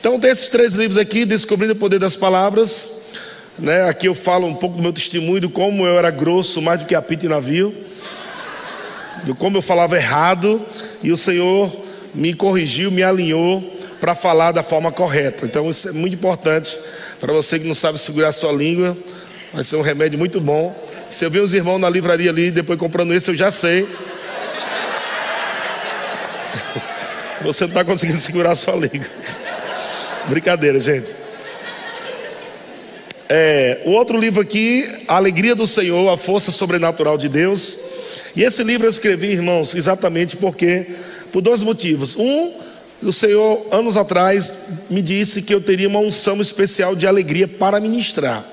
Então, desses três livros aqui, Descobrindo o Poder das Palavras, né? aqui eu falo um pouco do meu testemunho, de como eu era grosso mais do que apito em navio, de como eu falava errado, e o Senhor me corrigiu, me alinhou para falar da forma correta. Então, isso é muito importante para você que não sabe segurar a sua língua, vai ser um remédio muito bom. Se eu ver os irmãos na livraria ali, depois comprando esse, eu já sei. Você não está conseguindo segurar a sua língua. Brincadeira, gente. É, o outro livro aqui, A Alegria do Senhor, a Força Sobrenatural de Deus. E esse livro eu escrevi, irmãos, exatamente porque, por dois motivos. Um, o Senhor, anos atrás, me disse que eu teria uma unção especial de alegria para ministrar.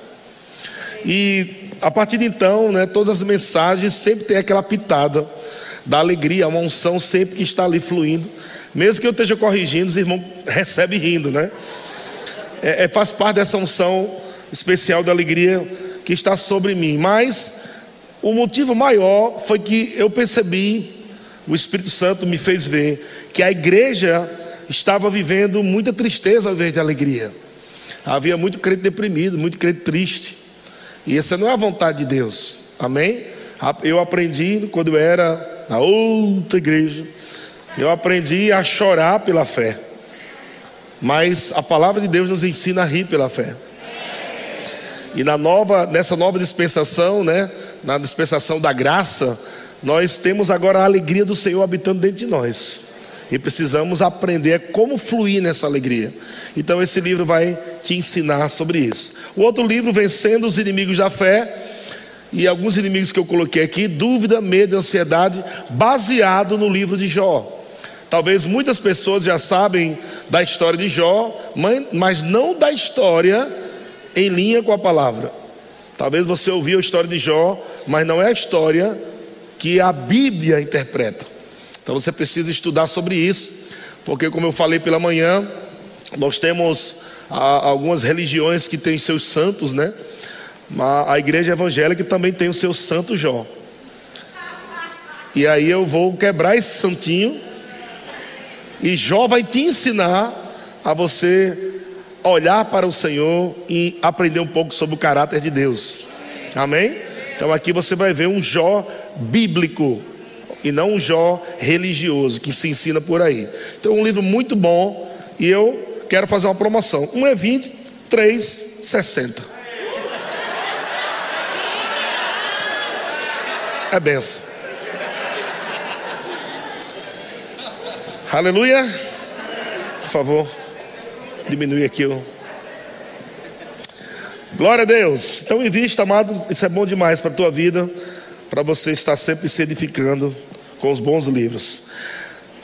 E a partir de então, né, todas as mensagens sempre tem aquela pitada da alegria, uma unção sempre que está ali fluindo. Mesmo que eu esteja corrigindo, os irmãos recebem rindo, né? É, é, faz parte dessa unção especial da alegria que está sobre mim. Mas o motivo maior foi que eu percebi, o Espírito Santo me fez ver, que a igreja estava vivendo muita tristeza ao invés de alegria. Havia muito crente deprimido, muito crente triste. E essa não é a vontade de Deus. Amém? Eu aprendi quando eu era na outra igreja eu aprendi a chorar pela fé. Mas a palavra de Deus nos ensina a rir pela fé. E na nova, nessa nova dispensação, né, na dispensação da graça, nós temos agora a alegria do Senhor habitando dentro de nós. E precisamos aprender como fluir nessa alegria. Então esse livro vai te ensinar sobre isso. O outro livro, Vencendo os Inimigos da Fé, e alguns inimigos que eu coloquei aqui, dúvida, medo, ansiedade, baseado no livro de Jó. Talvez muitas pessoas já sabem da história de Jó, mas não da história em linha com a palavra. Talvez você ouviu a história de Jó, mas não é a história que a Bíblia interpreta. Então você precisa estudar sobre isso, porque como eu falei pela manhã, nós temos algumas religiões que têm seus santos, né? A igreja evangélica também tem o seu santo Jó. E aí eu vou quebrar esse santinho e Jó vai te ensinar a você olhar para o Senhor e aprender um pouco sobre o caráter de Deus. Amém? Então aqui você vai ver um Jó bíblico e não um Jó religioso que se ensina por aí. Então um livro muito bom e eu quero fazer uma promoção. Um é 20, 3, 60. É benção. Aleluia. Por favor, diminui aqui o. Glória a Deus. Então, invista, amado. Isso é bom demais para a tua vida, para você estar sempre se edificando com os bons livros.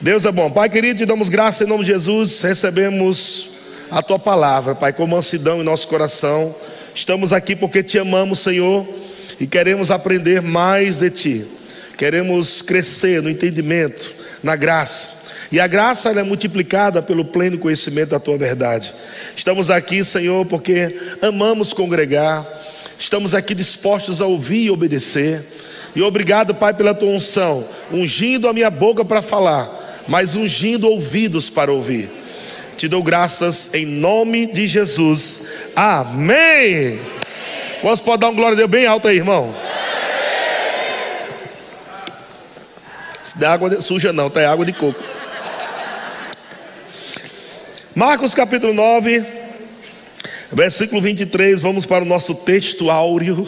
Deus é bom. Pai querido, te damos graça em nome de Jesus. Recebemos a tua palavra, Pai, com mansidão em nosso coração. Estamos aqui porque te amamos, Senhor, e queremos aprender mais de ti. Queremos crescer no entendimento, na graça. E a graça é multiplicada pelo pleno conhecimento da tua verdade. Estamos aqui, Senhor, porque amamos congregar, estamos aqui dispostos a ouvir e obedecer. E obrigado, Pai, pela tua unção, ungindo a minha boca para falar, mas ungindo ouvidos para ouvir. Te dou graças em nome de Jesus. Amém. Quantos podem dar um glória a Deus bem alto aí, irmão? Se der água suja, não, tá é água de coco. Marcos capítulo 9, versículo 23, vamos para o nosso texto áureo.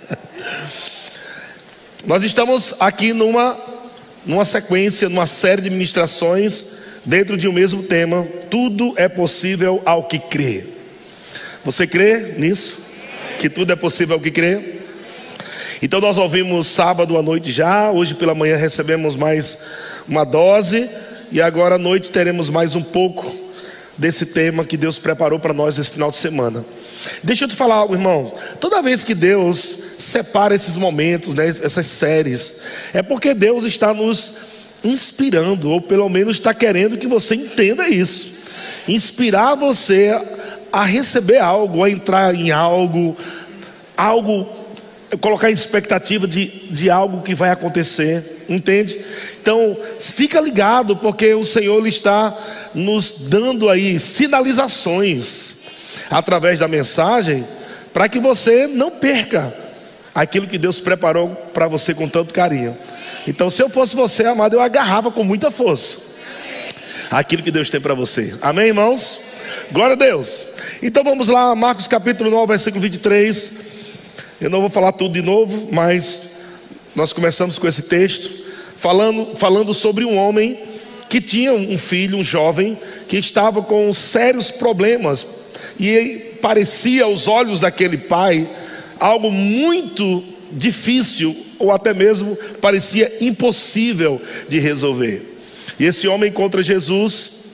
Nós estamos aqui numa, numa sequência, numa série de ministrações dentro de um mesmo tema. Tudo é possível ao que crê. Você crê nisso? Que tudo é possível ao que crê? Então nós ouvimos sábado à noite já, hoje pela manhã recebemos mais uma dose e agora à noite teremos mais um pouco desse tema que Deus preparou para nós esse final de semana. Deixa eu te falar algo, irmão. Toda vez que Deus separa esses momentos, né, essas séries, é porque Deus está nos inspirando, ou pelo menos está querendo que você entenda isso. Inspirar você a receber algo, a entrar em algo, algo, colocar expectativa de, de algo que vai acontecer, entende? Então, fica ligado, porque o Senhor está nos dando aí sinalizações através da mensagem para que você não perca aquilo que Deus preparou para você com tanto carinho. Então, se eu fosse você, amado, eu agarrava com muita força aquilo que Deus tem para você. Amém, irmãos? Glória a Deus. Então vamos lá, Marcos capítulo 9, versículo 23. Eu não vou falar tudo de novo, mas nós começamos com esse texto, falando, falando sobre um homem que tinha um filho, um jovem, que estava com sérios problemas, e parecia aos olhos daquele pai algo muito difícil, ou até mesmo parecia impossível de resolver. E esse homem encontra Jesus,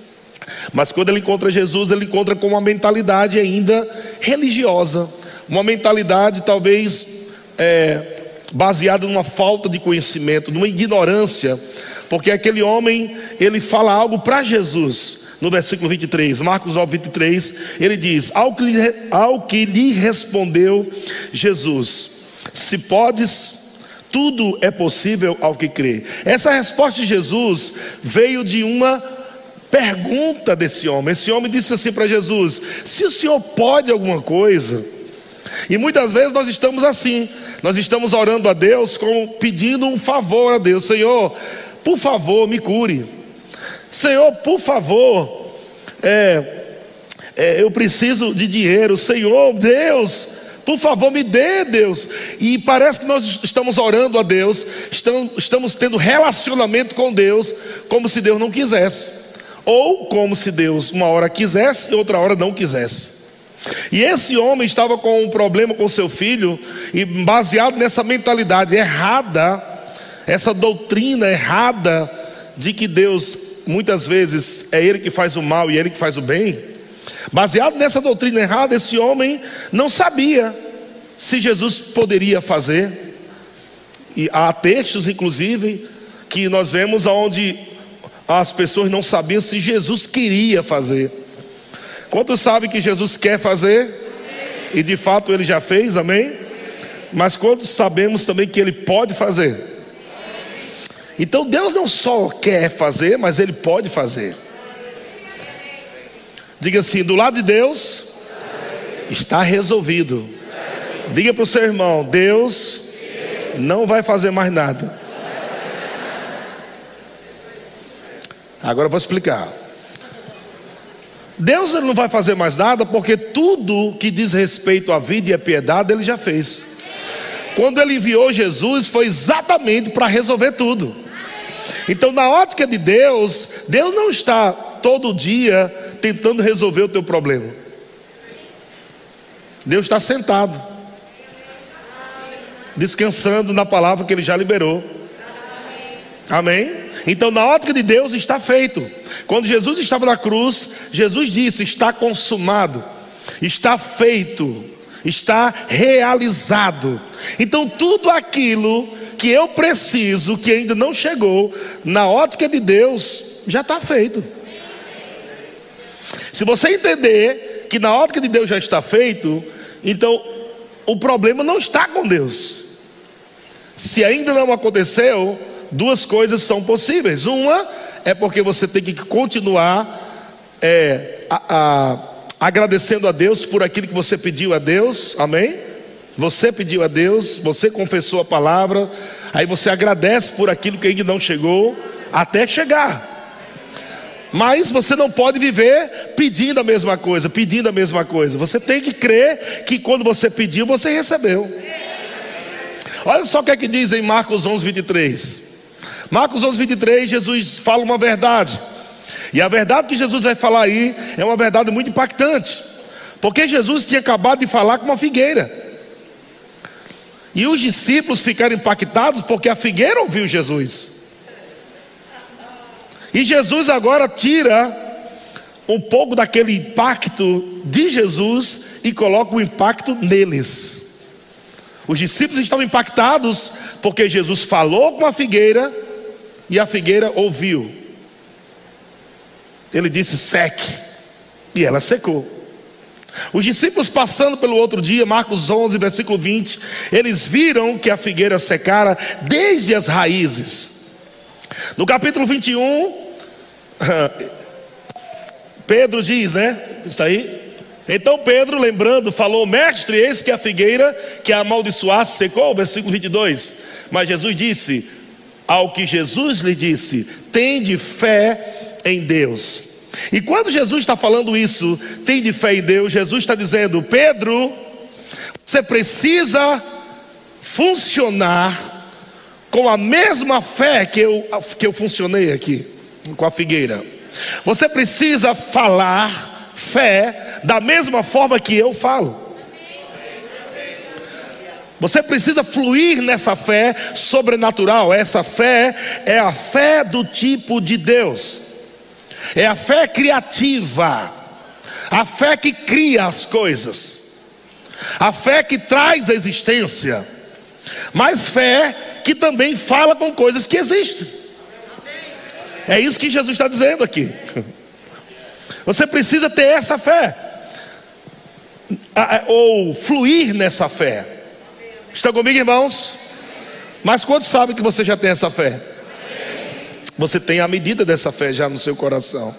mas quando ele encontra Jesus, ele encontra com uma mentalidade ainda religiosa, uma mentalidade talvez é, baseada numa falta de conhecimento, numa ignorância, porque aquele homem ele fala algo para Jesus. No versículo 23, Marcos 9, 23, ele diz: ao que, ao que lhe respondeu Jesus, se podes tudo é possível ao que crê. Essa resposta de Jesus veio de uma pergunta desse homem. Esse homem disse assim para Jesus: Se o Senhor pode alguma coisa, e muitas vezes nós estamos assim, nós estamos orando a Deus como pedindo um favor a Deus: Senhor, por favor, me cure. Senhor, por favor, é, é, eu preciso de dinheiro. Senhor, Deus, por favor, me dê, Deus. E parece que nós estamos orando a Deus, estamos, tendo relacionamento com Deus, como se Deus não quisesse, ou como se Deus uma hora quisesse e outra hora não quisesse. E esse homem estava com um problema com seu filho, e baseado nessa mentalidade errada, essa doutrina errada de que Deus muitas vezes é Ele que faz o mal e Ele que faz o bem. Baseado nessa doutrina errada, esse homem não sabia se Jesus poderia fazer. E há textos, inclusive, que nós vemos onde as pessoas não sabiam se Jesus queria fazer. Quantos sabem que Jesus quer fazer? E de fato ele já fez, amém? Mas quantos sabemos também que ele pode fazer? Então Deus não só quer fazer, mas ele pode fazer. Diga assim: do lado de Deus está resolvido. Diga para o seu irmão: Deus não vai fazer mais nada. Agora eu vou explicar. Deus não vai fazer mais nada porque tudo que diz respeito à vida e à piedade ele já fez. Quando ele enviou Jesus foi exatamente para resolver tudo. Então, na ótica de Deus, Deus não está todo dia tentando resolver o teu problema. Deus está sentado, descansando na palavra que Ele já liberou. Amém? Então, na ótica de Deus, está feito. Quando Jesus estava na cruz, Jesus disse: Está consumado, está feito, está realizado. Então, tudo aquilo que eu preciso, que ainda não chegou, na ótica de Deus, já está feito. Se você entender que na ótica de Deus já está feito, então o problema não está com Deus. Se ainda não aconteceu, duas coisas são possíveis. Uma é porque você tem que continuar é, a, a, agradecendo a Deus por aquilo que você pediu a Deus, amém? Você pediu a Deus, você confessou a palavra, aí você agradece por aquilo que ainda não chegou, até chegar. Mas você não pode viver pedindo a mesma coisa, pedindo a mesma coisa. Você tem que crer que quando você pediu, você recebeu. Olha só o que é que diz em Marcos 11, 23. Marcos 11, 23, Jesus fala uma verdade. E a verdade que Jesus vai falar aí é uma verdade muito impactante. Porque Jesus tinha acabado de falar com uma figueira. E os discípulos ficaram impactados porque a figueira ouviu Jesus. E Jesus agora tira um pouco daquele impacto de Jesus e coloca o impacto neles. Os discípulos estão impactados porque Jesus falou com a figueira e a figueira ouviu. Ele disse: seque, e ela secou. Os discípulos passando pelo outro dia, Marcos 11, versículo 20, eles viram que a figueira secara desde as raízes. No capítulo 21, Pedro diz, né? Está aí? Então Pedro, lembrando, falou: Mestre, eis que a figueira que a amaldiçoasse secou, versículo 22. Mas Jesus disse: Ao que Jesus lhe disse, tende fé em Deus. E quando Jesus está falando isso, tende fé em Deus, Jesus está dizendo: Pedro, você precisa funcionar com a mesma fé que eu, que eu funcionei aqui, com a figueira. Você precisa falar fé da mesma forma que eu falo. Você precisa fluir nessa fé sobrenatural. Essa fé é a fé do tipo de Deus, é a fé criativa, a fé que cria as coisas, a fé que traz a existência, mas fé que também fala com coisas que existem. É isso que Jesus está dizendo aqui. Você precisa ter essa fé, ou fluir nessa fé. Estão comigo, irmãos? Mas quantos sabem que você já tem essa fé? Você tem a medida dessa fé já no seu coração.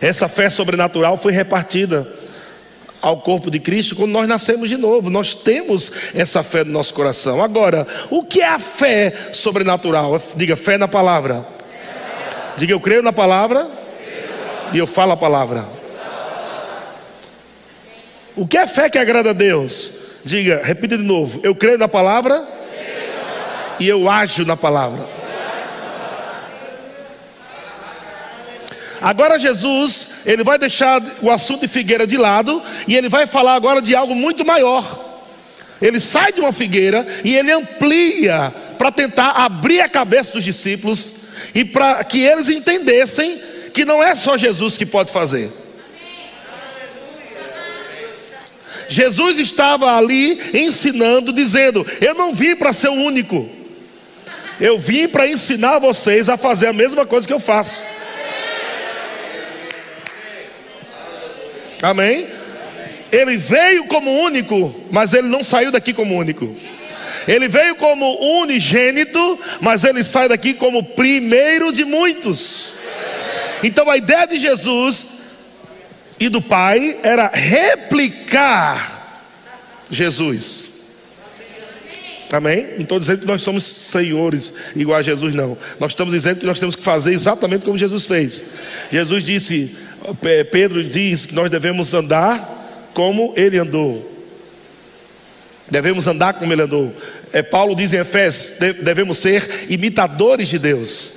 Essa fé sobrenatural foi repartida ao corpo de Cristo quando nós nascemos de novo. Nós temos essa fé no nosso coração. Agora, o que é a fé sobrenatural? Diga fé na palavra. Diga eu creio na palavra e eu falo a palavra. O que é fé que agrada a Deus? Diga, repita de novo. Eu creio na palavra e eu ajo na palavra. Agora Jesus, ele vai deixar o assunto de figueira de lado e ele vai falar agora de algo muito maior. Ele sai de uma figueira e ele amplia para tentar abrir a cabeça dos discípulos e para que eles entendessem que não é só Jesus que pode fazer. Jesus estava ali ensinando, dizendo: Eu não vim para ser o único, eu vim para ensinar vocês a fazer a mesma coisa que eu faço. Amém? Ele veio como único, mas ele não saiu daqui como único. Ele veio como unigênito, mas ele sai daqui como primeiro de muitos. Então a ideia de Jesus e do Pai era replicar Jesus. Amém? Não estou dizendo que nós somos senhores igual a Jesus, não. Nós estamos dizendo que nós temos que fazer exatamente como Jesus fez. Jesus disse: Pedro diz que nós devemos andar como ele andou. Devemos andar como ele andou. É, Paulo diz em Efésios: devemos ser imitadores de Deus.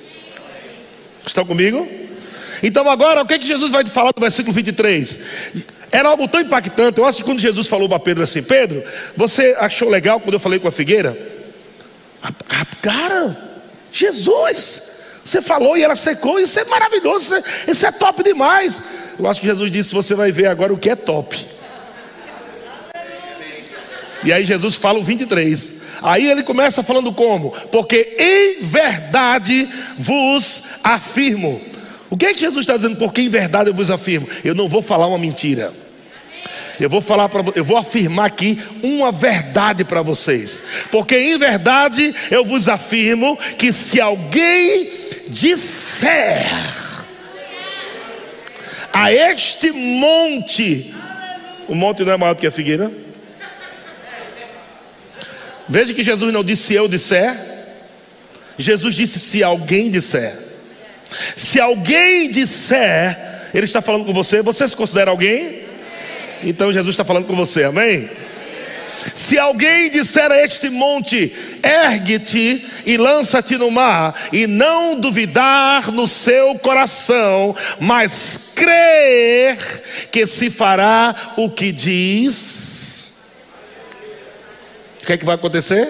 Estão comigo? Então, agora, o que, é que Jesus vai falar no versículo 23? Era algo tão impactante. Eu acho que quando Jesus falou para Pedro assim: Pedro, você achou legal quando eu falei com a figueira? Cara, Jesus, você falou e ela secou, isso é maravilhoso, é, isso é top demais. Eu acho que Jesus disse: Você vai ver agora o que é top. E aí Jesus fala o 23. Aí ele começa falando como? Porque em verdade vos afirmo. O que é que Jesus está dizendo? Porque em verdade eu vos afirmo. Eu não vou falar uma mentira. Eu vou falar para eu vou afirmar aqui uma verdade para vocês. Porque em verdade eu vos afirmo que se alguém disser a este monte, o monte não é maior do que a figueira. Veja que Jesus não disse se eu disser, Jesus disse se alguém disser. Se alguém disser, ele está falando com você, você se considera alguém? Então Jesus está falando com você, amém? Se alguém disser a este monte, ergue-te e lança-te no mar, e não duvidar no seu coração, mas crer que se fará o que diz, o que é que vai acontecer?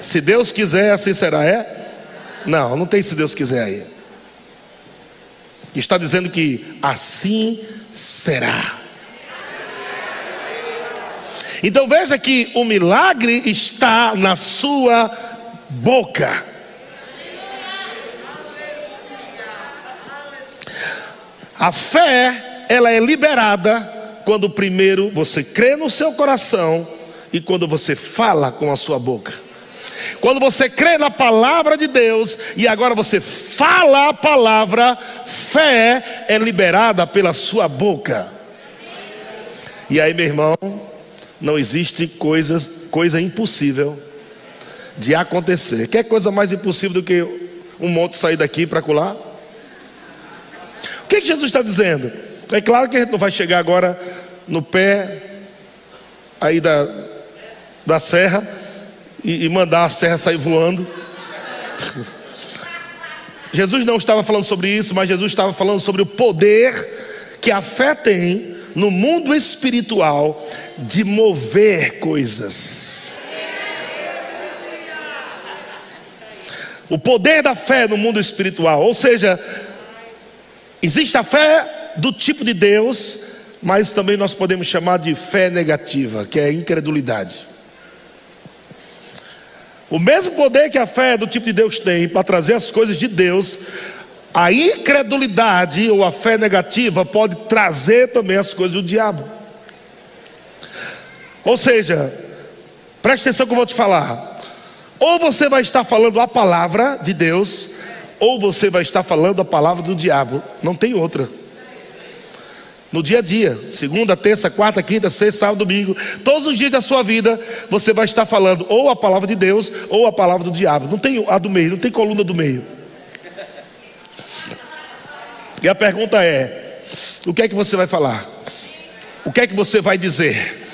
Se Deus quiser, assim será, é? Não, não tem se Deus quiser aí. Está dizendo que assim será. Então veja que o milagre está na sua boca. A fé, ela é liberada quando primeiro você crê no seu coração e quando você fala com a sua boca. Quando você crê na palavra de Deus e agora você fala a palavra, fé é liberada pela sua boca. E aí, meu irmão, não existe coisas, coisa impossível de acontecer. Quer coisa mais impossível do que um monte sair daqui para colar? O que, que Jesus está dizendo? É claro que a gente não vai chegar agora no pé aí da, da serra e, e mandar a serra sair voando. Jesus não estava falando sobre isso, mas Jesus estava falando sobre o poder que a fé tem no mundo espiritual de mover coisas. O poder da fé no mundo espiritual, ou seja, existe a fé do tipo de Deus, mas também nós podemos chamar de fé negativa, que é incredulidade. O mesmo poder que a fé do tipo de Deus tem para trazer as coisas de Deus, a incredulidade ou a fé negativa pode trazer também as coisas do diabo. Ou seja, preste atenção que eu vou te falar. Ou você vai estar falando a palavra de Deus, ou você vai estar falando a palavra do diabo. Não tem outra. No dia a dia, segunda, terça, quarta, quinta, sexta, sábado, domingo, todos os dias da sua vida, você vai estar falando ou a palavra de Deus ou a palavra do diabo. Não tem a do meio, não tem coluna do meio. E a pergunta é: o que é que você vai falar? O que é que você vai dizer?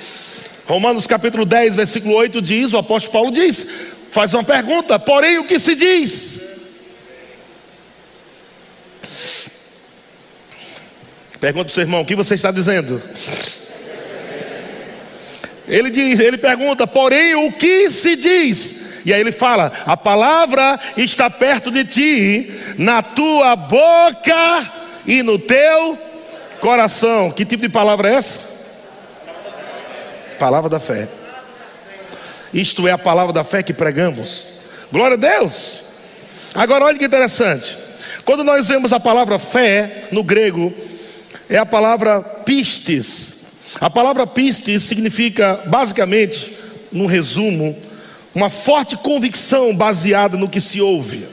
Romanos capítulo 10, versículo 8 diz: o apóstolo Paulo diz: faz uma pergunta, porém o que se diz? Pergunta para o seu irmão, o que você está dizendo? Ele diz, ele pergunta, porém o que se diz? E aí ele fala: a palavra está perto de ti, na tua boca e no teu coração. Que tipo de palavra é essa? Palavra da fé. Isto é a palavra da fé que pregamos. Glória a Deus. Agora olha que interessante. Quando nós vemos a palavra fé no grego, é a palavra pistes. A palavra pistes significa, basicamente, no resumo, uma forte convicção baseada no que se ouve.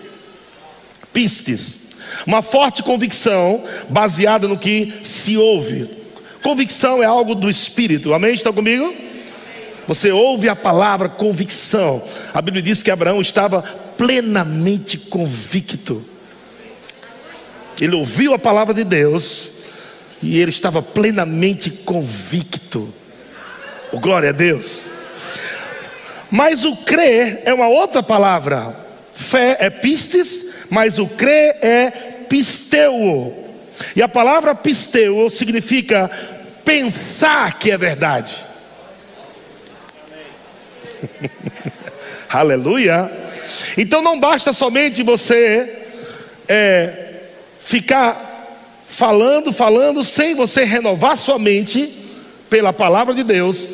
Pistes. Uma forte convicção baseada no que se ouve. Convicção é algo do espírito. Amém? Estão comigo? Você ouve a palavra convicção. A Bíblia diz que Abraão estava plenamente convicto. Ele ouviu a palavra de Deus e ele estava plenamente convicto. Oh, glória a Deus. Mas o crer é uma outra palavra. Fé é pistes, mas o crer é pisteu. E a palavra pisteu significa pensar que é verdade. Aleluia. Então não basta somente você é, ficar falando, falando, sem você renovar sua mente pela palavra de Deus,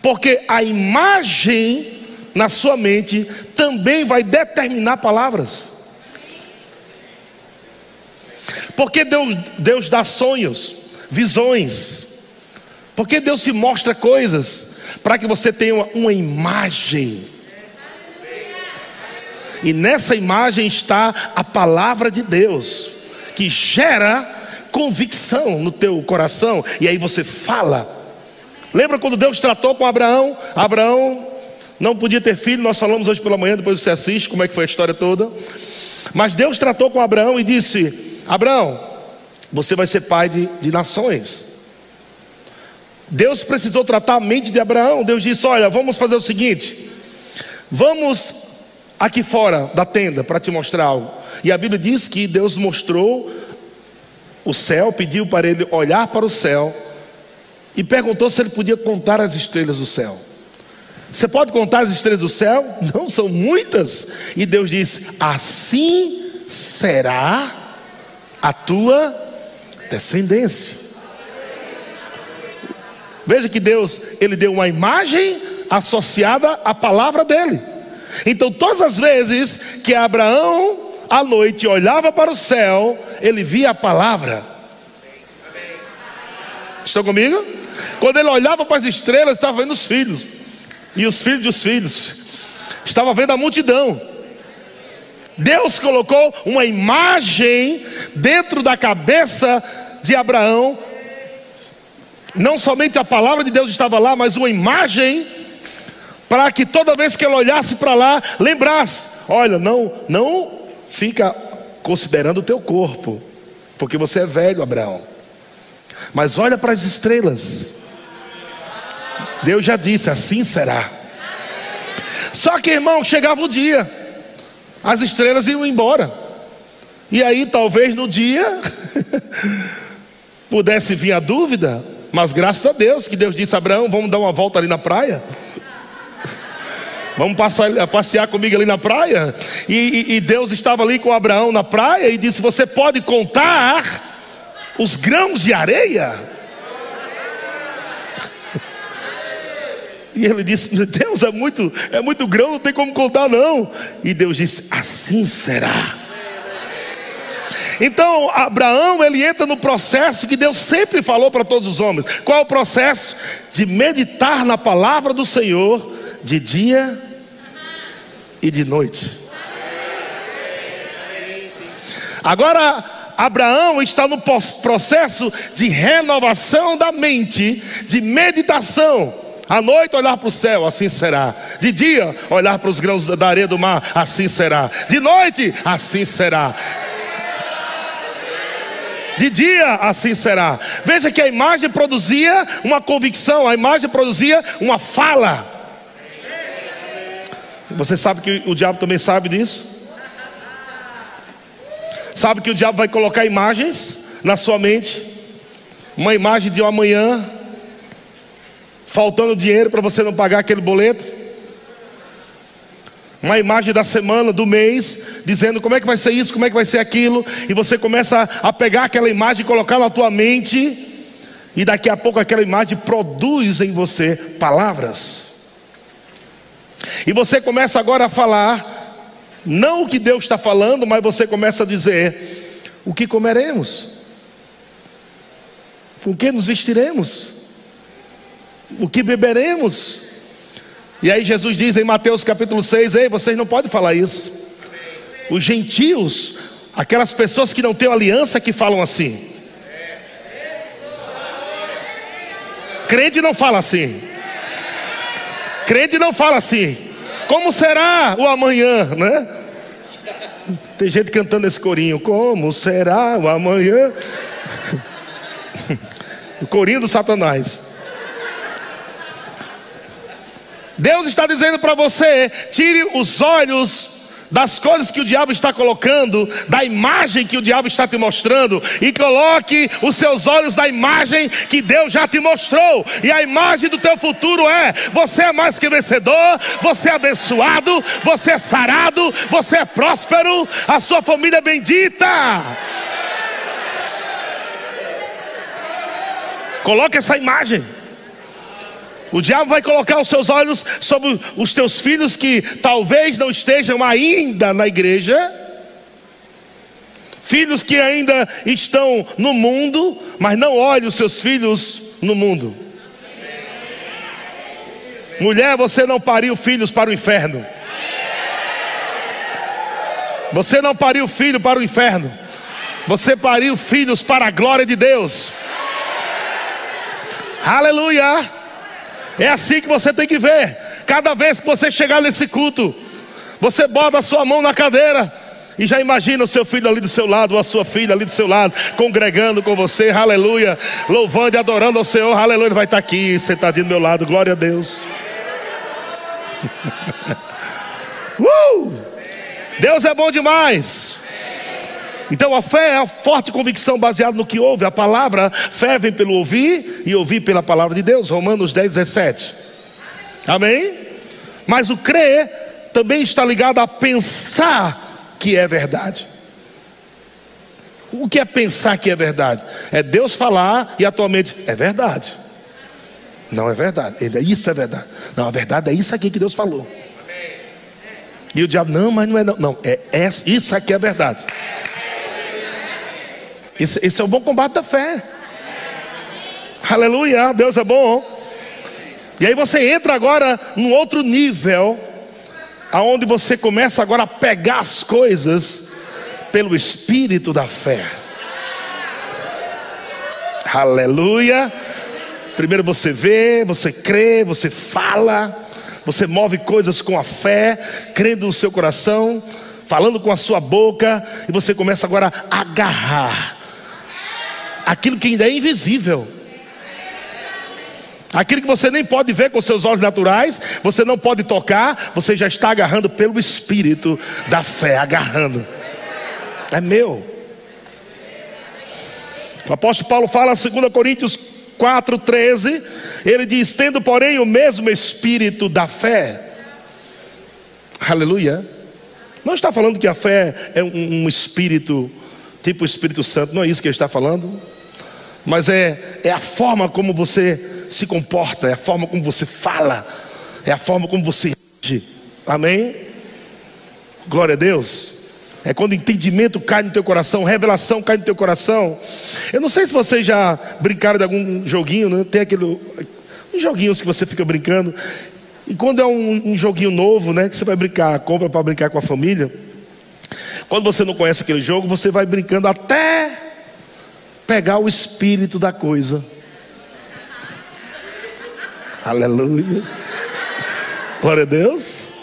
porque a imagem na sua mente também vai determinar palavras. Porque Deus, Deus dá sonhos, visões. Porque Deus se mostra coisas para que você tenha uma, uma imagem. E nessa imagem está a palavra de Deus, que gera convicção no teu coração, e aí você fala. Lembra quando Deus tratou com Abraão? Abraão não podia ter filho, nós falamos hoje pela manhã, depois você assiste como é que foi a história toda. Mas Deus tratou com Abraão e disse: Abraão, você vai ser pai de, de nações. Deus precisou tratar a mente de Abraão. Deus disse: Olha, vamos fazer o seguinte, vamos aqui fora da tenda para te mostrar algo. E a Bíblia diz que Deus mostrou o céu, pediu para ele olhar para o céu e perguntou se ele podia contar as estrelas do céu. Você pode contar as estrelas do céu? Não, são muitas. E Deus disse: Assim será a tua descendência. Veja que Deus, ele deu uma imagem associada à palavra dele. Então, todas as vezes que Abraão à noite olhava para o céu, ele via a palavra. Estão comigo? Quando ele olhava para as estrelas, estava vendo os filhos, e os filhos dos filhos. estava vendo a multidão. Deus colocou uma imagem dentro da cabeça de Abraão. Não somente a palavra de Deus estava lá, mas uma imagem para que toda vez que ele olhasse para lá, lembrasse: olha, não, não fica considerando o teu corpo, porque você é velho, Abraão. Mas olha para as estrelas. Deus já disse: assim será. Só que, irmão, chegava o dia, as estrelas iam embora. E aí, talvez no dia, pudesse vir a dúvida, mas graças a Deus que Deus disse: Abraão, vamos dar uma volta ali na praia. Vamos passar, passear comigo ali na praia. E, e, e Deus estava ali com Abraão na praia e disse: Você pode contar os grãos de areia? E ele disse: Deus é muito, é muito grão, não tem como contar, não. E Deus disse: Assim será. Então, Abraão, ele entra no processo que Deus sempre falou para todos os homens. Qual é o processo? De meditar na palavra do Senhor de dia e de noite. Agora, Abraão está no processo de renovação da mente, de meditação. À noite olhar para o céu, assim será. De dia olhar para os grãos da areia do mar, assim será. De noite, assim será. De dia assim será. Veja que a imagem produzia uma convicção, a imagem produzia uma fala. Você sabe que o diabo também sabe disso? Sabe que o diabo vai colocar imagens na sua mente, uma imagem de um amanhã, faltando dinheiro para você não pagar aquele boleto, uma imagem da semana, do mês, dizendo como é que vai ser isso, como é que vai ser aquilo, e você começa a pegar aquela imagem e colocar na tua mente, e daqui a pouco aquela imagem produz em você palavras. E você começa agora a falar, não o que Deus está falando, mas você começa a dizer: o que comeremos? Com que nos vestiremos? O que beberemos? E aí Jesus diz em Mateus capítulo 6: Ei, vocês não podem falar isso. Os gentios, aquelas pessoas que não têm aliança, que falam assim. Crente não fala assim. Crente não fala assim. Como será o amanhã, né? Tem gente cantando esse corinho. Como será o amanhã? o corinho do Satanás. Deus está dizendo para você: tire os olhos das coisas que o diabo está colocando, da imagem que o diabo está te mostrando, e coloque os seus olhos na imagem que Deus já te mostrou. E a imagem do teu futuro é: você é mais que vencedor, você é abençoado, você é sarado, você é próspero, a sua família é bendita. Coloque essa imagem. O diabo vai colocar os seus olhos sobre os teus filhos que talvez não estejam ainda na igreja, filhos que ainda estão no mundo, mas não olhe os seus filhos no mundo. Mulher, você não pariu filhos para o inferno. Você não pariu filho para o inferno. Você pariu filhos para a glória de Deus. Aleluia. É assim que você tem que ver. Cada vez que você chegar nesse culto, você bota a sua mão na cadeira e já imagina o seu filho ali do seu lado, ou a sua filha ali do seu lado, congregando com você, aleluia, louvando e adorando ao Senhor, aleluia. Ele vai estar aqui, sentadinho do meu lado, glória a Deus. uh! Deus é bom demais. Então a fé é a forte convicção baseada no que ouve. A palavra, fé vem pelo ouvir e ouvir pela palavra de Deus. Romanos 10, 17. Amém? Mas o crer também está ligado a pensar que é verdade. O que é pensar que é verdade? É Deus falar e atualmente é verdade. Não é verdade. Isso é verdade. Não, a verdade é isso aqui que Deus falou. E o diabo, não, mas não é não. Não, é, é isso aqui é verdade. Esse, esse é o bom combate da fé. Aleluia, Deus é bom. E aí você entra agora num outro nível. aonde você começa agora a pegar as coisas pelo espírito da fé. Aleluia. Primeiro você vê, você crê, você fala, você move coisas com a fé, crendo no seu coração, falando com a sua boca, e você começa agora a agarrar aquilo que ainda é invisível. Aquilo que você nem pode ver com seus olhos naturais, você não pode tocar, você já está agarrando pelo espírito da fé, agarrando. É meu. O apóstolo Paulo fala em 2 Coríntios 4,13, ele diz: tendo, porém, o mesmo espírito da fé. Aleluia. Não está falando que a fé é um, espírito, tipo o Espírito Santo, não é isso que ele está falando. Mas é, é a forma como você se comporta, é a forma como você fala, é a forma como você age. Amém? Glória a Deus. É quando entendimento cai no teu coração, revelação cai no teu coração. Eu não sei se vocês já brincaram de algum joguinho, né? Tem aquele joguinhos que você fica brincando. E quando é um, um joguinho novo, né, que você vai brincar, compra para brincar com a família. Quando você não conhece aquele jogo, você vai brincando até pegar o espírito da coisa. Aleluia. Glória a Deus.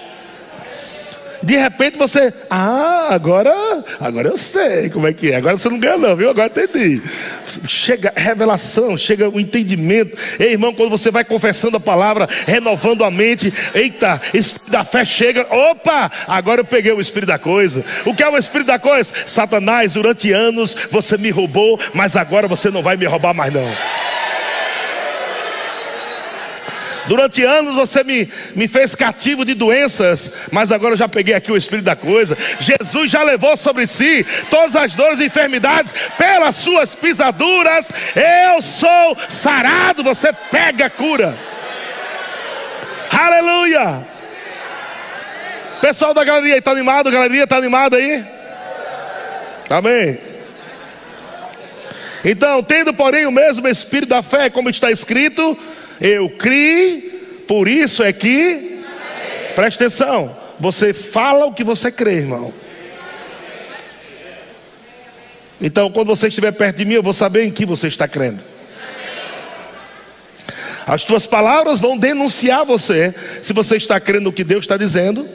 De repente você, ah, agora, agora eu sei como é que é. Agora você não ganha não, viu? Agora entendi. Chega revelação, chega o entendimento. Ei, irmão, quando você vai confessando a palavra, renovando a mente, eita, espírito da fé chega. Opa, agora eu peguei o espírito da coisa. O que é o espírito da coisa? Satanás, durante anos você me roubou, mas agora você não vai me roubar mais não. Durante anos você me, me fez cativo de doenças, mas agora eu já peguei aqui o espírito da coisa. Jesus já levou sobre si todas as dores e enfermidades, pelas suas pisaduras, eu sou sarado. Você pega a cura. Aleluia! Pessoal da galeria, está animado? Galeria, está animado aí? Amém. Então, tendo porém o mesmo espírito da fé, como está escrito, eu criei, por isso é que. Preste atenção. Você fala o que você crê, irmão. Então, quando você estiver perto de mim, eu vou saber em que você está crendo. As tuas palavras vão denunciar você se você está crendo no que Deus está dizendo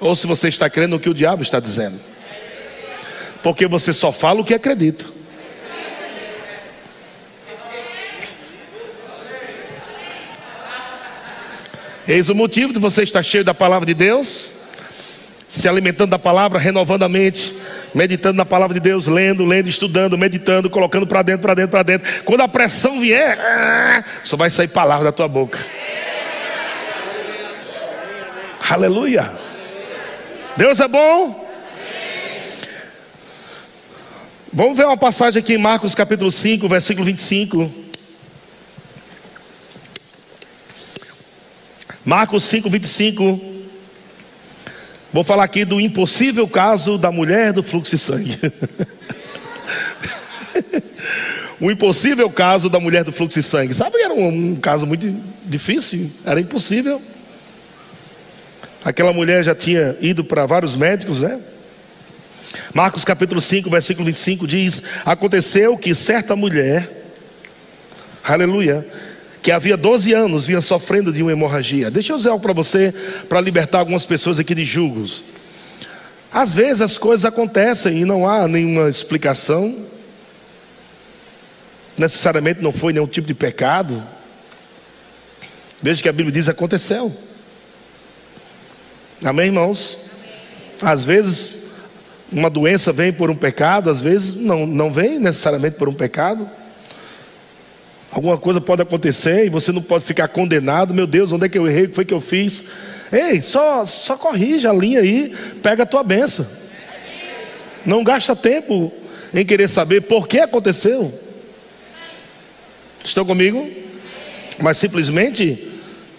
ou se você está crendo no que o diabo está dizendo. Porque você só fala o que acredita. Eis o motivo de você estar cheio da palavra de Deus, se alimentando da palavra, renovando a mente, meditando na palavra de Deus, lendo, lendo, estudando, meditando, colocando para dentro, para dentro, para dentro. Quando a pressão vier, ah, só vai sair palavra da tua boca. Aleluia. Deus é bom. Vamos ver uma passagem aqui em Marcos capítulo 5, versículo 25. Marcos 5, 25. Vou falar aqui do impossível caso da mulher do fluxo de sangue. o impossível caso da mulher do fluxo de sangue. Sabe que era um, um caso muito difícil, era impossível. Aquela mulher já tinha ido para vários médicos, né? Marcos capítulo 5, versículo 25 diz: Aconteceu que certa mulher, aleluia, que havia 12 anos vinha sofrendo de uma hemorragia. Deixa eu algo para você, para libertar algumas pessoas aqui de julgos. Às vezes as coisas acontecem e não há nenhuma explicação. Necessariamente não foi nenhum tipo de pecado. Veja que a Bíblia diz: aconteceu. Amém, irmãos? Às vezes uma doença vem por um pecado, às vezes não, não vem necessariamente por um pecado. Alguma coisa pode acontecer e você não pode ficar condenado. Meu Deus, onde é que eu errei? O que foi que eu fiz? Ei, só, só corrige a linha aí, pega a tua benção. Não gasta tempo em querer saber por que aconteceu. Estão comigo? Mas simplesmente,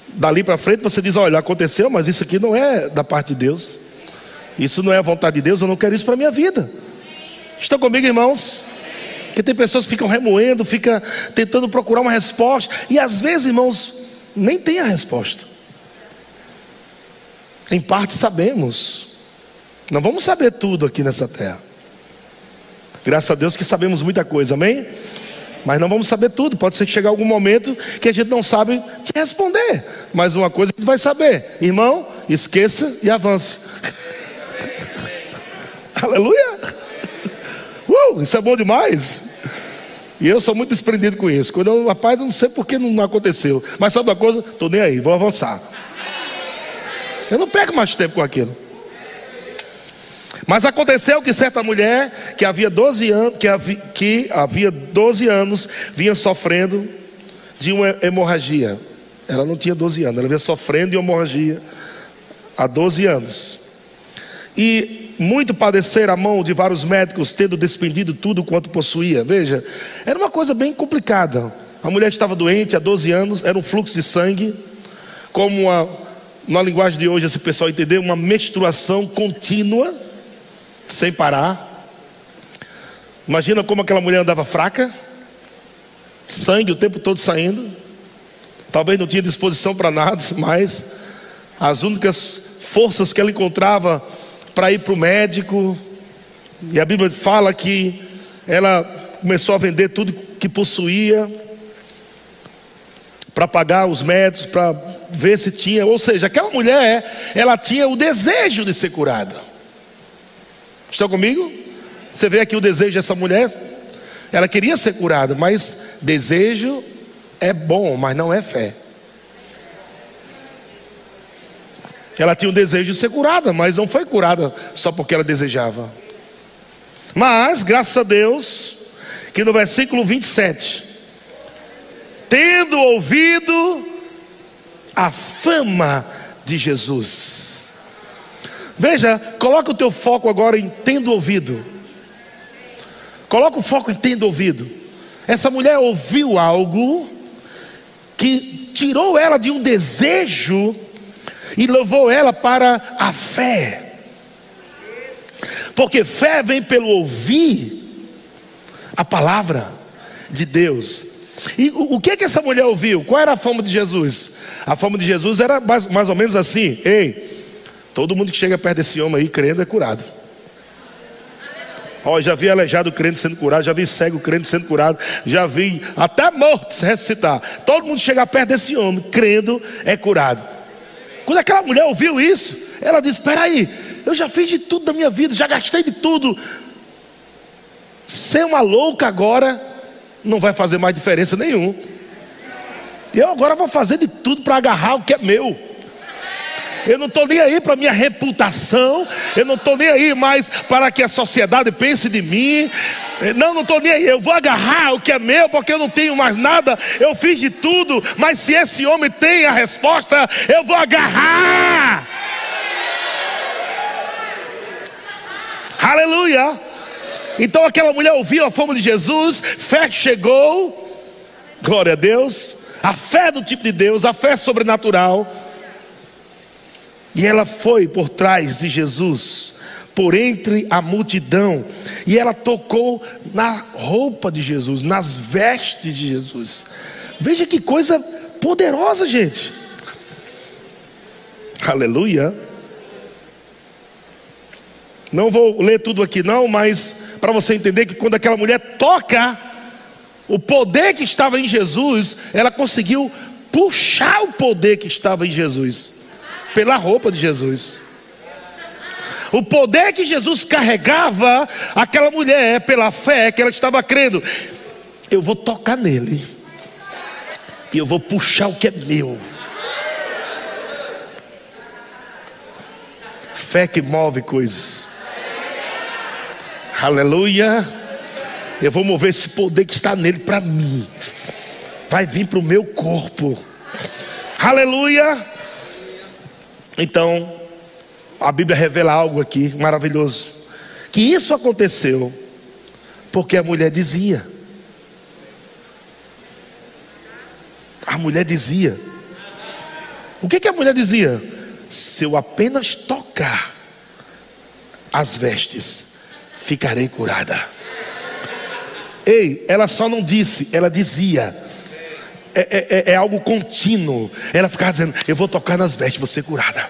dali para frente você diz: olha, aconteceu, mas isso aqui não é da parte de Deus. Isso não é a vontade de Deus, eu não quero isso para a minha vida. Estão comigo, irmãos? Porque tem pessoas que ficam remoendo, ficam tentando procurar uma resposta, e às vezes, irmãos, nem tem a resposta. Em parte sabemos. Não vamos saber tudo aqui nessa terra. Graças a Deus que sabemos muita coisa, amém? Mas não vamos saber tudo. Pode ser que chegue algum momento que a gente não sabe te responder. Mas uma coisa a gente vai saber: irmão, esqueça e avance. Aleluia! Uh, isso é bom demais. E eu sou muito desprendido com isso. Quando eu, rapaz, eu não sei por que não aconteceu. Mas sabe uma coisa? Estou nem aí, vou avançar. Eu não perco mais tempo com aquilo. Mas aconteceu que certa mulher que havia 12 anos, que havia, que havia 12 anos, vinha sofrendo de uma hemorragia. Ela não tinha 12 anos, ela vinha sofrendo de hemorragia há 12 anos. E muito padecer a mão de vários médicos, tendo despendido tudo quanto possuía. Veja, era uma coisa bem complicada. A mulher estava doente há 12 anos, era um fluxo de sangue, como uma, na linguagem de hoje, esse pessoal entendeu, uma menstruação contínua sem parar. Imagina como aquela mulher andava fraca, sangue o tempo todo saindo. Talvez não tinha disposição para nada, mas as únicas forças que ela encontrava para ir para o médico, e a Bíblia fala que ela começou a vender tudo que possuía para pagar os médicos, para ver se tinha, ou seja, aquela mulher, ela tinha o desejo de ser curada. Estão comigo? Você vê aqui o desejo dessa mulher? Ela queria ser curada, mas desejo é bom, mas não é fé. Ela tinha o desejo de ser curada, mas não foi curada só porque ela desejava. Mas, graças a Deus, que no versículo 27, tendo ouvido a fama de Jesus, Veja, coloca o teu foco agora em tendo ouvido. Coloca o foco em tendo ouvido. Essa mulher ouviu algo que tirou ela de um desejo e levou ela para a fé. Porque fé vem pelo ouvir a palavra de Deus. E o, que é que essa mulher ouviu? Qual era a fama de Jesus? A fama de Jesus era mais, mais ou menos assim: ei, Todo mundo que chega perto desse homem aí, crendo, é curado. Ó, já vi aleijado crente sendo curado, já vi cego crente sendo curado, já vi até morto se ressuscitar. Todo mundo chega perto desse homem, crendo, é curado. Quando aquela mulher ouviu isso, ela disse: Espera aí, eu já fiz de tudo da minha vida, já gastei de tudo. Ser uma louca agora não vai fazer mais diferença nenhuma. Eu agora vou fazer de tudo para agarrar o que é meu. Eu não estou nem aí para minha reputação. Eu não estou nem aí mais para que a sociedade pense de mim. Não, não estou nem aí. Eu vou agarrar o que é meu, porque eu não tenho mais nada. Eu fiz de tudo. Mas se esse homem tem a resposta, eu vou agarrar. Aleluia. Então aquela mulher ouviu a fama de Jesus, fé chegou. Glória a Deus. A fé do tipo de Deus, a fé sobrenatural. E ela foi por trás de Jesus, por entre a multidão, e ela tocou na roupa de Jesus, nas vestes de Jesus. Veja que coisa poderosa, gente. Aleluia. Não vou ler tudo aqui, não, mas para você entender que quando aquela mulher toca, o poder que estava em Jesus, ela conseguiu puxar o poder que estava em Jesus pela roupa de Jesus. O poder que Jesus carregava, aquela mulher, pela fé que ela estava crendo, eu vou tocar nele, e eu vou puxar o que é meu. Fé que move coisas. Aleluia. Eu vou mover esse poder que está nele para mim. Vai vir para o meu corpo. Aleluia. Então, a Bíblia revela algo aqui maravilhoso. Que isso aconteceu porque a mulher dizia. A mulher dizia. O que, que a mulher dizia? Se eu apenas tocar as vestes, ficarei curada. Ei, ela só não disse, ela dizia. É, é, é, algo contínuo. Ela ficava dizendo: Eu vou tocar nas vestes, você curada.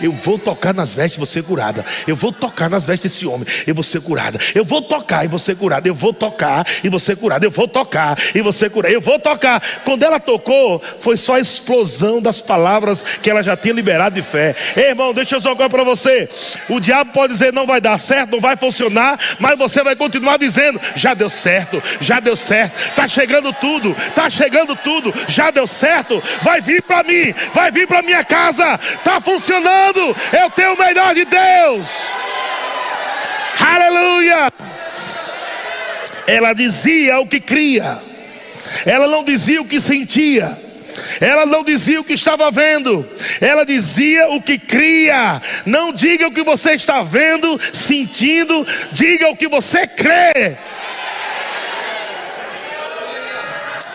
Eu vou tocar nas vestes, você curada. Eu vou tocar nas vestes desse homem, eu vou ser curada. Eu vou tocar e você curada. Eu vou tocar e você curada. Eu vou tocar e você curada. Eu vou tocar. Quando ela tocou, foi só a explosão das palavras que ela já tinha liberado de fé. Ei, irmão, deixa eu jogar para você. O diabo pode dizer: Não vai dar certo, não vai funcionar, mas você vai continuar dizendo: Já deu certo, já deu certo. Está chegando tudo, está chegando tudo tudo, já deu certo, vai vir para mim, vai vir para minha casa, está funcionando, eu tenho o melhor de Deus. Aleluia! Ela dizia o que cria, ela não dizia o que sentia. Ela não dizia o que estava vendo, ela dizia o que cria. Não diga o que você está vendo, sentindo, diga o que você crê.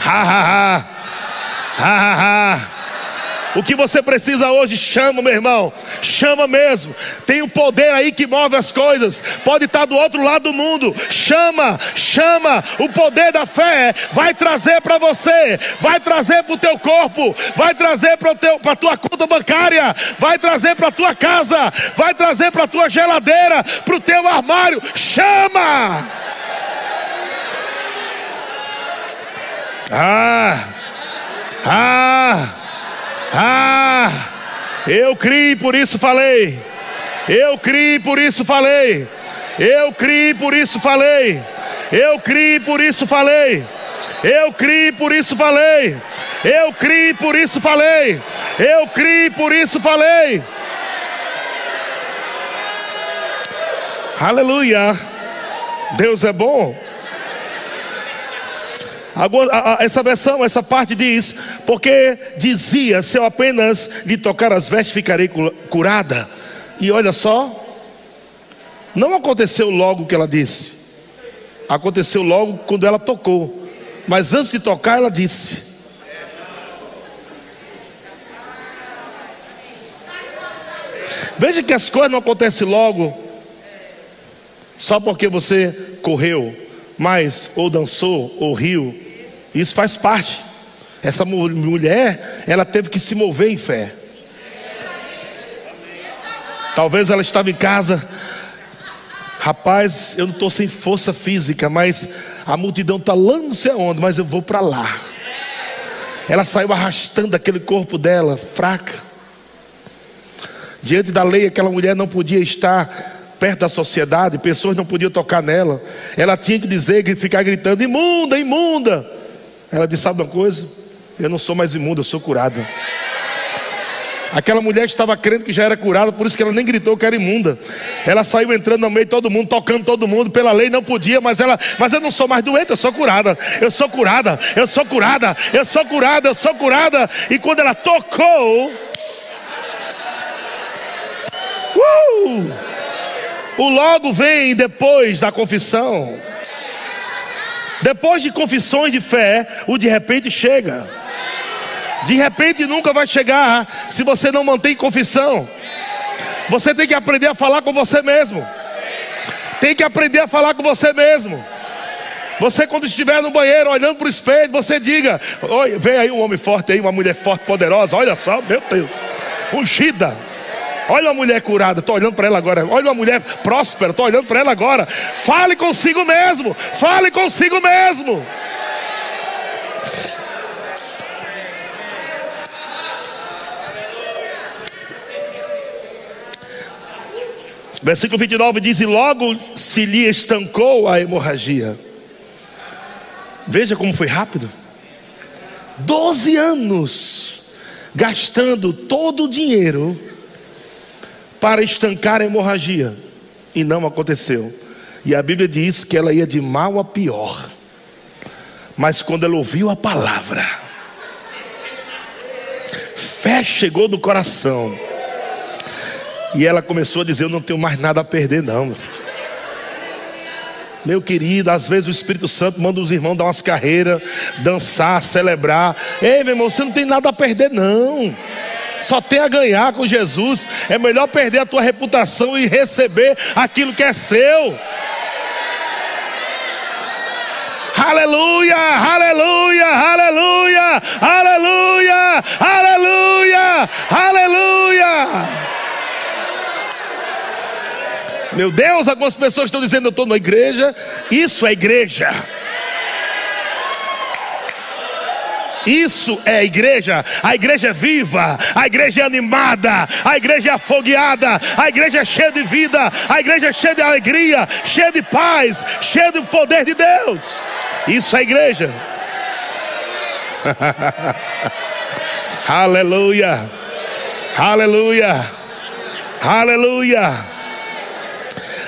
Ha ha ha. O que você precisa hoje, chama, meu irmão. Chama mesmo. Tem um poder aí que move as coisas. Pode estar do outro lado do mundo. Chama, chama. O poder da fé vai trazer para você, vai trazer para o teu corpo, vai trazer para a tua conta bancária, vai trazer para a tua casa, vai trazer para a tua geladeira, para o teu armário. Chama! Ah! Ah, ah, eu criei, por isso falei. Eu criei, por isso falei. Eu criei, por isso falei. Eu criei, por isso falei. Eu criei, por isso falei. Eu criei, por isso falei. Eu criei, por isso falei. Aleluia. Deus é bom. Essa versão, essa parte diz: porque dizia, se eu apenas lhe tocar as vestes, ficarei curada. E olha só, não aconteceu logo o que ela disse, aconteceu logo quando ela tocou, mas antes de tocar, ela disse. Veja que as coisas não acontecem logo, só porque você correu, mas ou dançou, ou riu, isso faz parte. Essa mulher, ela teve que se mover em fé. Talvez ela estava em casa, rapaz, eu não estou sem força física, mas a multidão está lá não sei aonde, mas eu vou para lá. Ela saiu arrastando aquele corpo dela, fraca. Diante da lei, aquela mulher não podia estar perto da sociedade, pessoas não podiam tocar nela. Ela tinha que dizer, ficar gritando: imunda, imunda. Ela disse: Sabe uma coisa? Eu não sou mais imunda, eu sou curada. Aquela mulher estava crendo que já era curada, por isso que ela nem gritou que era imunda. Ela saiu entrando no meio de todo mundo, tocando todo mundo, pela lei não podia, mas ela, mas eu não sou mais doente, eu sou curada. Eu sou curada, eu sou curada, eu sou curada, eu sou curada. E quando ela tocou, uh, o logo vem depois da confissão. Depois de confissões de fé, o de repente chega. De repente nunca vai chegar se você não mantém confissão. Você tem que aprender a falar com você mesmo. Tem que aprender a falar com você mesmo. Você, quando estiver no banheiro olhando para o espelho, você diga: Oi, vem aí um homem forte aí, uma mulher forte, poderosa. Olha só, meu Deus, ungida. Olha uma mulher curada, estou olhando para ela agora. Olha uma mulher próspera, estou olhando para ela agora. Fale consigo mesmo, fale consigo mesmo. Versículo 29 diz: E logo se lhe estancou a hemorragia. Veja como foi rápido. Doze anos gastando todo o dinheiro para estancar a hemorragia. E não aconteceu. E a Bíblia diz que ela ia de mal a pior. Mas quando ela ouviu a palavra, fé chegou no coração. E ela começou a dizer: Eu não tenho mais nada a perder, não. Meu, meu querido, às vezes o Espírito Santo manda os irmãos dar umas carreiras, dançar, celebrar. Ei, meu irmão, você não tem nada a perder, não só tem a ganhar com Jesus. É melhor perder a tua reputação e receber aquilo que é seu. Aleluia, aleluia, aleluia, aleluia, aleluia, aleluia. Meu Deus, algumas pessoas estão dizendo: Eu estou na igreja, isso é igreja. Isso é a igreja. A igreja é viva, a igreja é animada, a igreja é afogueada, a igreja é cheia de vida, a igreja é cheia de alegria, cheia de paz, cheia do poder de Deus. Isso é a igreja. Aleluia. Aleluia. Aleluia.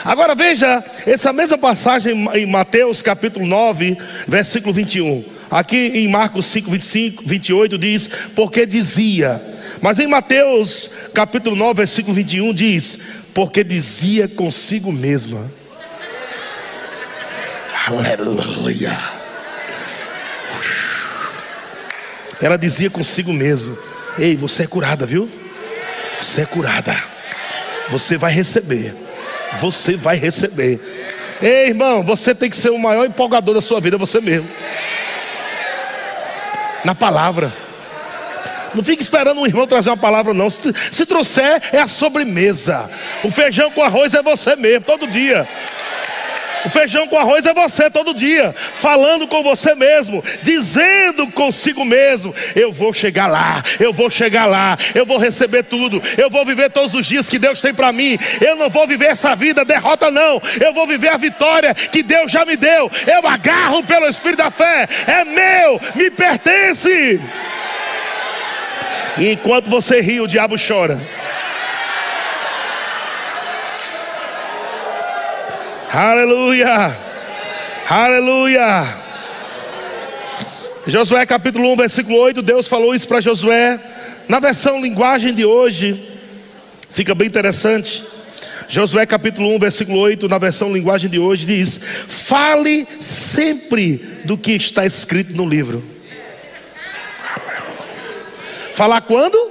Agora veja, essa mesma passagem em Mateus capítulo 9, versículo 21. Aqui em Marcos 5, 25, 28 diz, porque dizia. Mas em Mateus capítulo 9, versículo 21 diz, porque dizia consigo mesma. Aleluia. Ela dizia consigo mesmo: Ei, você é curada, viu? Você é curada. Você vai receber. Você vai receber. Ei, irmão, você tem que ser o maior empolgador da sua vida, você mesmo na palavra. Não fique esperando um irmão trazer uma palavra, não. Se, se trouxer, é a sobremesa. O feijão com arroz é você mesmo, todo dia. Feijão com arroz é você todo dia, falando com você mesmo, dizendo consigo mesmo: eu vou chegar lá, eu vou chegar lá, eu vou receber tudo, eu vou viver todos os dias que Deus tem para mim. Eu não vou viver essa vida derrota, não. Eu vou viver a vitória que Deus já me deu. Eu agarro pelo Espírito da fé, é meu, me pertence. E enquanto você ri, o diabo chora. Aleluia! Aleluia! Josué capítulo 1, versículo 8, Deus falou isso para Josué. Na versão linguagem de hoje, fica bem interessante. Josué capítulo 1, versículo 8, na versão linguagem de hoje, diz: Fale sempre do que está escrito no livro. Falar quando?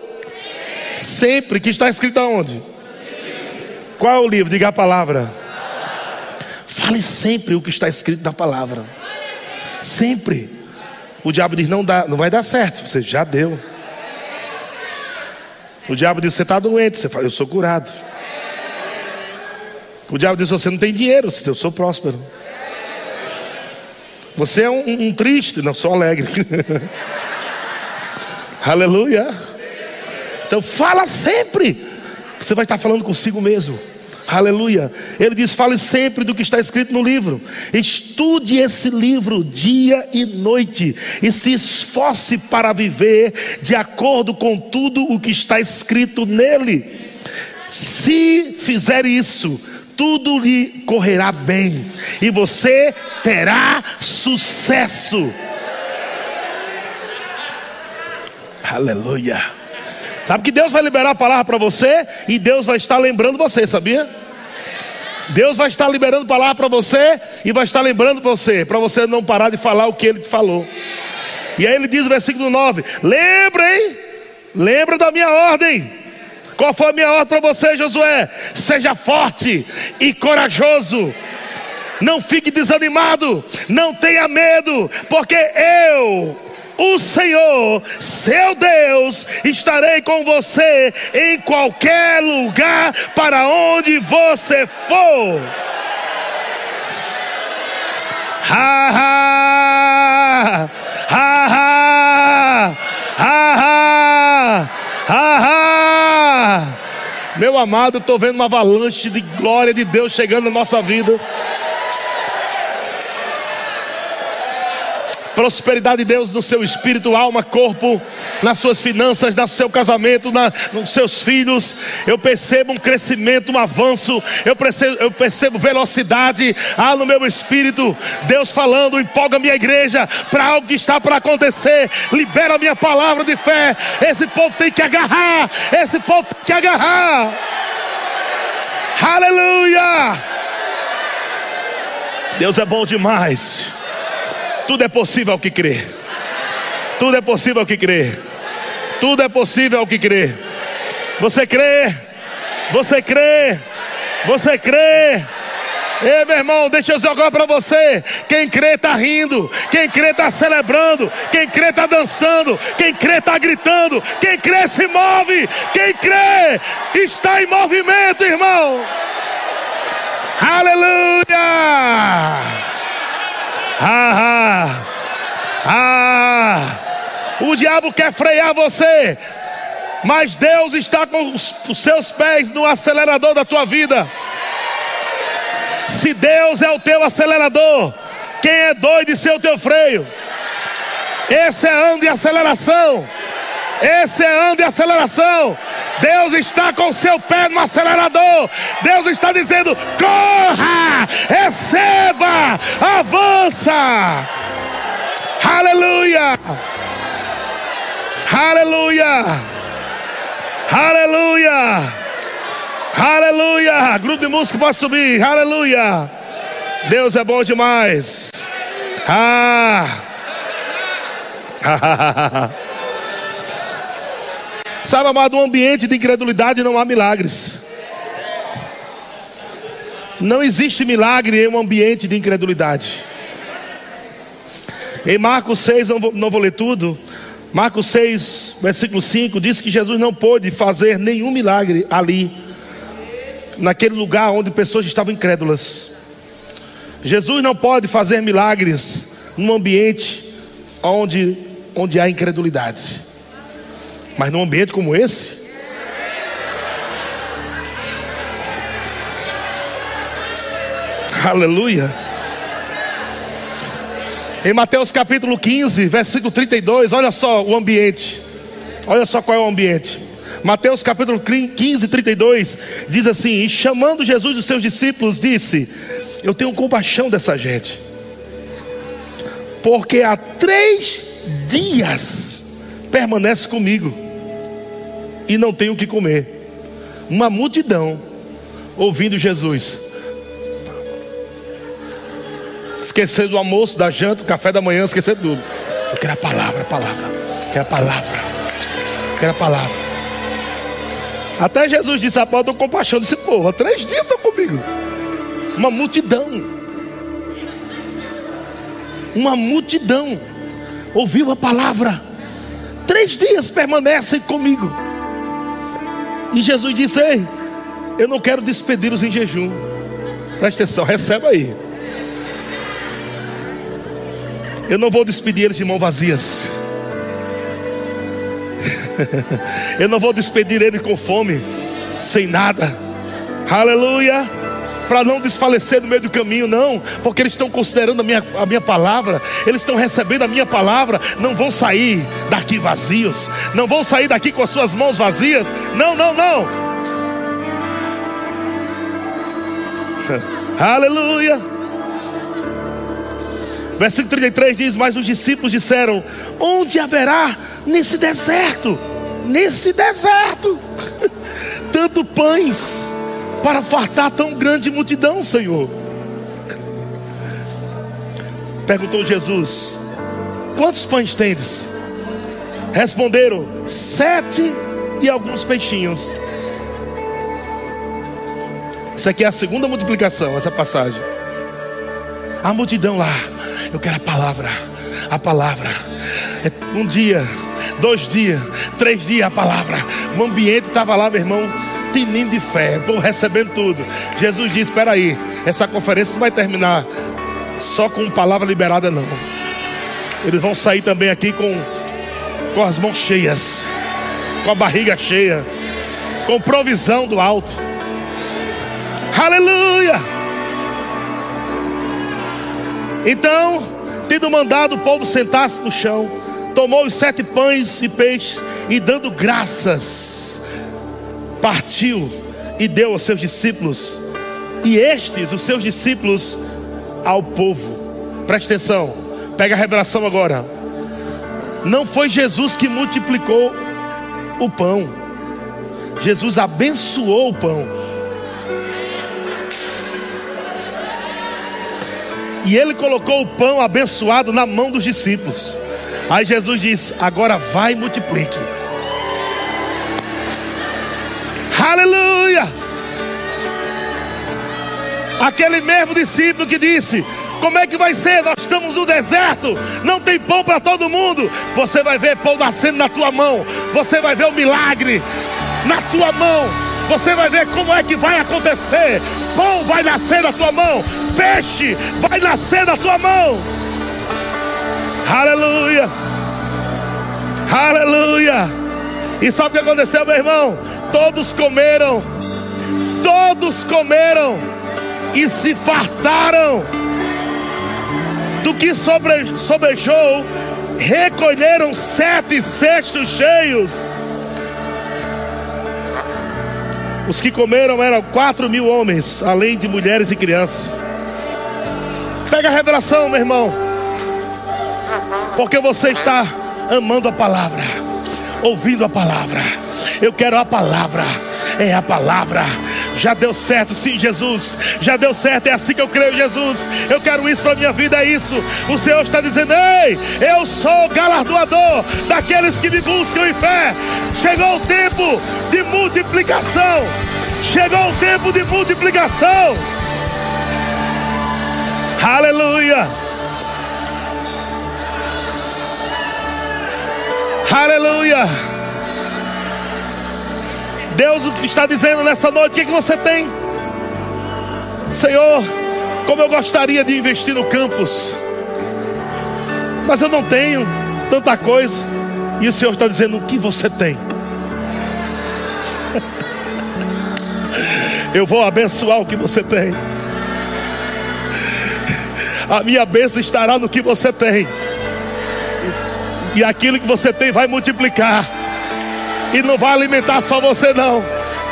Sempre. Que está escrito aonde? Qual é o livro? Diga a palavra. Fale sempre o que está escrito na palavra. Sempre. O diabo diz: não, dá, não vai dar certo. Você já deu. O diabo diz: você está doente. Você fala: eu sou curado. O diabo diz: você não tem dinheiro. Você, eu sou próspero. Você é um, um triste. Não, sou alegre. Aleluia. Então fala sempre. Você vai estar falando consigo mesmo. Aleluia. Ele diz: fale sempre do que está escrito no livro. Estude esse livro dia e noite. E se esforce para viver de acordo com tudo o que está escrito nele. Se fizer isso, tudo lhe correrá bem. E você terá sucesso. Aleluia. Sabe que Deus vai liberar a palavra para você e Deus vai estar lembrando você, sabia? Deus vai estar liberando a palavra para você e vai estar lembrando você, para você não parar de falar o que ele te falou. E aí ele diz no versículo 9: Lembrem, lembra da minha ordem. Qual foi a minha ordem para você, Josué? Seja forte e corajoso. Não fique desanimado, não tenha medo, porque eu o Senhor, seu Deus, estarei com você em qualquer lugar para onde você for. Ha ha Meu amado, estou vendo uma avalanche de glória de Deus chegando na nossa vida. Prosperidade de Deus no seu espírito, alma, corpo, nas suas finanças, no seu casamento, na, nos seus filhos. Eu percebo um crescimento, um avanço, eu percebo, eu percebo velocidade ah, no meu espírito. Deus falando, empolga minha igreja para algo que está para acontecer. Libera a minha palavra de fé. Esse povo tem que agarrar, esse povo tem que agarrar. Aleluia! Deus é bom demais. Tudo é possível ao que crer. Tudo é possível ao que crer. Tudo é possível ao que crer. Você crê? Você crê? Você crê? Ei, meu irmão, deixa eu jogar para você. Quem crê está rindo, quem crê está celebrando, quem crê está dançando, quem crê está gritando, quem crê se move, quem crê está em movimento, irmão. Aleluia! Ah, ah, ah. O diabo quer frear você, mas Deus está com os seus pés no acelerador da tua vida. Se Deus é o teu acelerador, quem é doido de ser o teu freio? Esse é ano de aceleração. Esse é ano de aceleração. Deus está com seu pé no acelerador. Deus está dizendo: corra, receba, avança. Aleluia. Aleluia. Aleluia. Aleluia! Grupo de música pode subir. Aleluia! Deus é bom demais. Ah! Sabe, amado, um ambiente de incredulidade não há milagres. Não existe milagre em um ambiente de incredulidade. Em Marcos 6, não vou, não vou ler tudo. Marcos 6, versículo 5, diz que Jesus não pôde fazer nenhum milagre ali naquele lugar onde pessoas estavam incrédulas. Jesus não pode fazer milagres num ambiente onde, onde há incredulidade. Mas num ambiente como esse, Aleluia. Em Mateus capítulo 15, versículo 32, olha só o ambiente. Olha só qual é o ambiente. Mateus capítulo 15, 32 diz assim: E chamando Jesus os seus discípulos, disse: Eu tenho compaixão dessa gente, porque há três dias permanece comigo e não tenho o que comer. Uma multidão ouvindo Jesus. Esquecendo do almoço, da janta, do café da manhã, esquecendo tudo. Eu quero a palavra, a palavra. Eu quero a palavra. Eu quero a palavra. Até Jesus disse: a porta com compaixão desse povo. Há três dias estão comigo. Uma multidão. Uma multidão. Ouviu a palavra. Três dias permanecem comigo. E Jesus disse: Ei, eu não quero despedi-los em jejum. Presta atenção, receba aí. Eu não vou despedir eles de mãos vazias. Eu não vou despedir ele com fome, sem nada. Aleluia. Para não desfalecer no meio do caminho, não, porque eles estão considerando a minha, a minha palavra, eles estão recebendo a minha palavra, não vão sair daqui vazios, não vão sair daqui com as suas mãos vazias, não, não, não. Aleluia. Versículo 33 diz: Mas os discípulos disseram: Onde haverá nesse deserto, nesse deserto, tanto pães para fartar tão grande multidão, Senhor. Perguntou Jesus: Quantos pães tendes? Responderam: Sete e alguns peixinhos. Isso aqui é a segunda multiplicação, essa passagem. A multidão lá, eu quero a palavra, a palavra. É um dia dois dias, três dias a palavra. O ambiente estava lá, meu irmão, tinindo de fé, pô, recebendo tudo. Jesus disse: Espera aí, essa conferência não vai terminar só com palavra liberada, não. Eles vão sair também aqui com, com as mãos cheias, com a barriga cheia, com provisão do alto. Aleluia! Então, tendo mandado o povo sentar-se no chão, tomou os sete pães e peixes e dando graças, partiu e deu aos seus discípulos, e estes, os seus discípulos, ao povo. Preste atenção, pega a revelação agora. Não foi Jesus que multiplicou o pão, Jesus abençoou o pão. E ele colocou o pão abençoado na mão dos discípulos. Aí Jesus diz: agora vai e multiplique. Aleluia! Aquele mesmo discípulo que disse: Como é que vai ser? Nós estamos no deserto, não tem pão para todo mundo. Você vai ver pão nascendo na tua mão, você vai ver o milagre na tua mão. Você vai ver como é que vai acontecer. Pão vai nascer na tua mão, peixe vai nascer na tua mão. Aleluia, aleluia. E sabe o que aconteceu, meu irmão? Todos comeram, todos comeram e se fartaram do que sobre, sobrejou, recolheram sete cestos cheios. Os que comeram eram quatro mil homens, além de mulheres e crianças. Pega a revelação, meu irmão, porque você está amando a palavra, ouvindo a palavra. Eu quero a palavra, é a palavra. Já deu certo, sim, Jesus. Já deu certo, é assim que eu creio, Jesus. Eu quero isso para minha vida, é isso. O Senhor está dizendo: Ei, eu sou galardoador daqueles que me buscam em fé. Chegou o tempo de multiplicação. Chegou o tempo de multiplicação. Aleluia. Aleluia. Deus está dizendo nessa noite: o que, é que você tem? Senhor, como eu gostaria de investir no campus, mas eu não tenho tanta coisa. E o Senhor está dizendo: o que você tem? Eu vou abençoar o que você tem. A minha bênção estará no que você tem. E aquilo que você tem vai multiplicar. E não vai alimentar só você, não.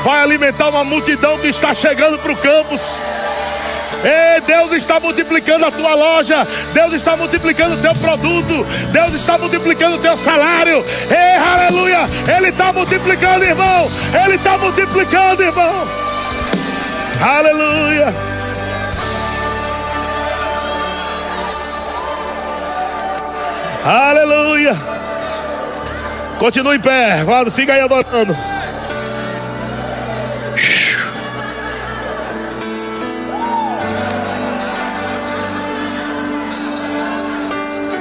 Vai alimentar uma multidão que está chegando para o campus. Ei, Deus está multiplicando a tua loja, Deus está multiplicando o teu produto, Deus está multiplicando o teu salário. Ei, aleluia! Ele está multiplicando, irmão. Ele está multiplicando, irmão. Aleluia! Aleluia! Continue em pé, fica aí adorando.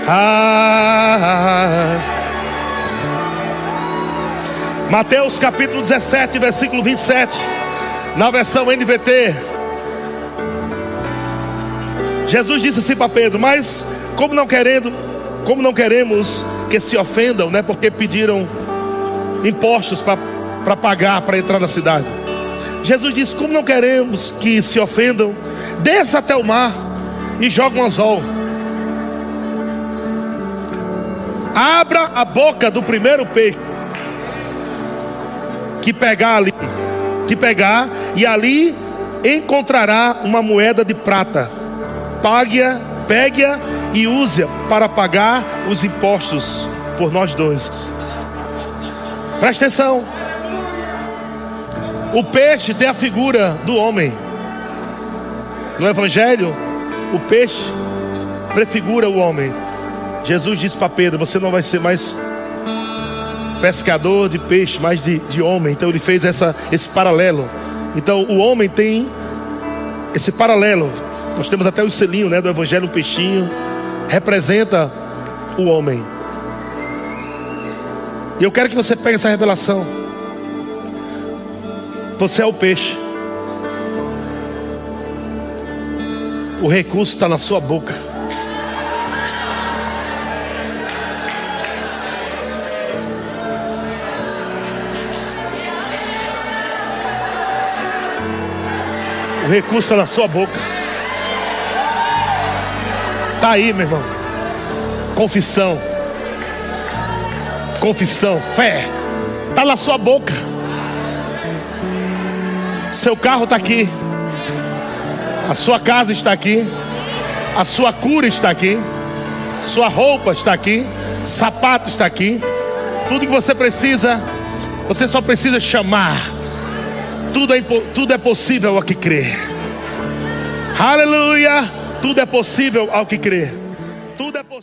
Ah, Mateus capítulo 17, versículo 27, na versão NVT. Jesus disse assim para Pedro: Mas como não querendo, como não queremos que se ofendam, né? Porque pediram impostos para pagar para entrar na cidade. Jesus disse: Como não queremos que se ofendam, desça até o mar e joga um anzol. Abra a boca do primeiro peixe que pegar ali, que pegar e ali encontrará uma moeda de prata. Pague-a, pegue-a e use-a para pagar os impostos por nós dois. Presta atenção. O peixe tem a figura do homem. No Evangelho, o peixe prefigura o homem. Jesus disse para Pedro: Você não vai ser mais pescador de peixe, mas de, de homem. Então ele fez essa, esse paralelo. Então o homem tem esse paralelo. Nós temos até o selinho né, do Evangelho, um peixinho representa o homem. E eu quero que você pegue essa revelação. Você é o peixe. O recurso está na sua boca. O recurso está na sua boca. Está aí, meu irmão. Confissão. Confissão, fé. Está na sua boca. Seu carro está aqui. A sua casa está aqui. A sua cura está aqui. Sua roupa está aqui. Sapato está aqui. Tudo que você precisa, você só precisa chamar. Tudo é, tudo é possível ao que crer. Aleluia. Tudo é possível ao que crer. Tudo é possível.